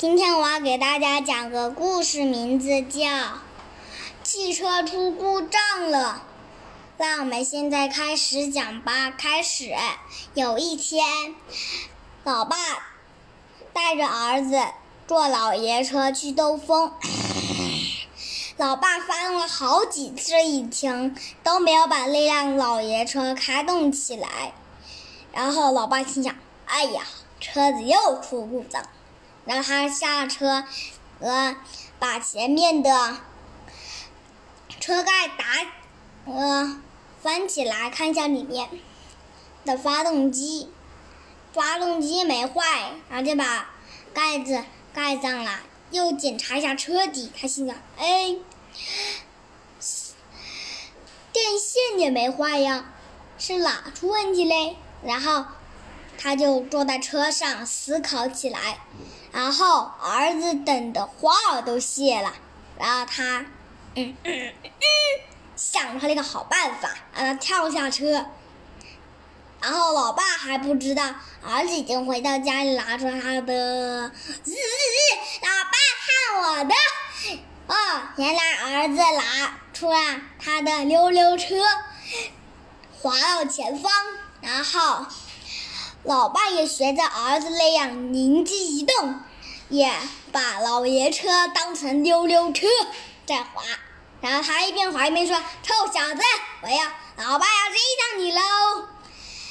今天我要给大家讲个故事，名字叫《汽车出故障了》。那我们现在开始讲吧。开始，有一天，老爸带着儿子坐老爷车去兜风。老爸发动了好几次引擎，都没有把那辆老爷车开动起来。然后老爸心想：“哎呀，车子又出故障。”让他下车，呃，把前面的车盖打，呃，翻起来看一下里面的发动机，发动机没坏，然后就把盖子盖上了。又检查一下车底，他心想：哎，电线也没坏呀，是哪出问题嘞？然后他就坐在车上思考起来。然后儿子等的花儿都谢了，然后他，嗯嗯嗯，想出了。一个好办法，让他跳下车。然后老爸还不知道，儿子已经回到家里，拿出他的，老爸看我的，哦，原来儿子拿出了。他的溜溜车，滑到前方，然后。老爸也学着儿子那样灵机一动，也把老爷车当成溜溜车在滑。然后他一边滑一边说：“臭小子，我要老爸要追上你喽！”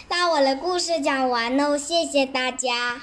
那我的故事讲完喽，谢谢大家。